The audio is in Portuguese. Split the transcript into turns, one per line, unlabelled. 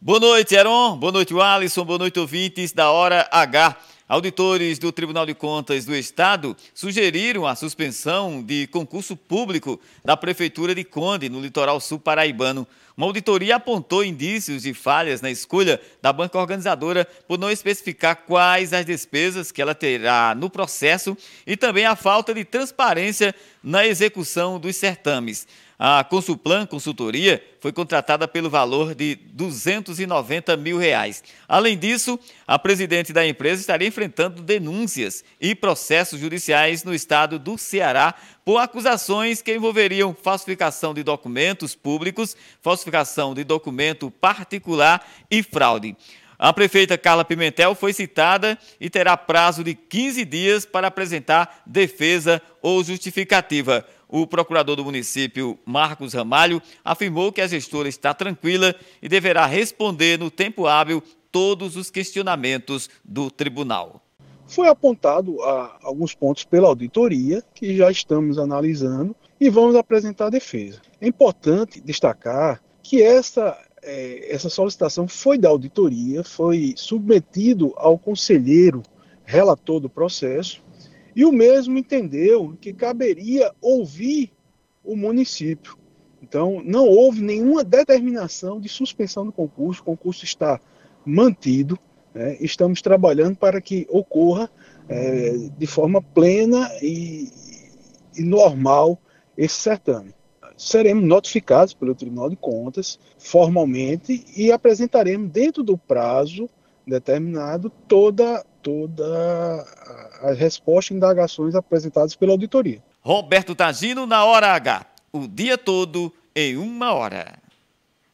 Boa noite, Heron. Boa noite, Alisson. Boa noite, ouvintes da Hora H. Auditores do Tribunal de Contas do Estado sugeriram a suspensão de concurso público da Prefeitura de Conde, no litoral sul paraibano. Uma auditoria apontou indícios de falhas na escolha da banca organizadora por não especificar quais as despesas que ela terá no processo e também a falta de transparência na execução dos certames. A Consulplan Consultoria foi contratada pelo valor de 290 mil reais. Além disso, a presidente da empresa estaria enfrentando denúncias e processos judiciais no estado do Ceará por acusações que envolveriam falsificação de documentos públicos, falsificação de documento particular e fraude. A prefeita Carla Pimentel foi citada e terá prazo de 15 dias para apresentar defesa ou justificativa. O procurador do município, Marcos Ramalho, afirmou que a gestora está tranquila e deverá responder no tempo hábil todos os questionamentos do tribunal.
Foi apontado alguns pontos pela auditoria que já estamos analisando e vamos apresentar defesa. É importante destacar que essa é, essa solicitação foi da auditoria, foi submetido ao conselheiro relator do processo e o mesmo entendeu que caberia ouvir o município. Então, não houve nenhuma determinação de suspensão do concurso, o concurso está mantido. Né? Estamos trabalhando para que ocorra é, de forma plena e, e normal esse certame. Seremos notificados pelo Tribunal de Contas formalmente e apresentaremos, dentro do prazo determinado, toda, toda as respostas e indagações apresentadas pela auditoria.
Roberto Tagino na hora H. O dia todo em uma hora.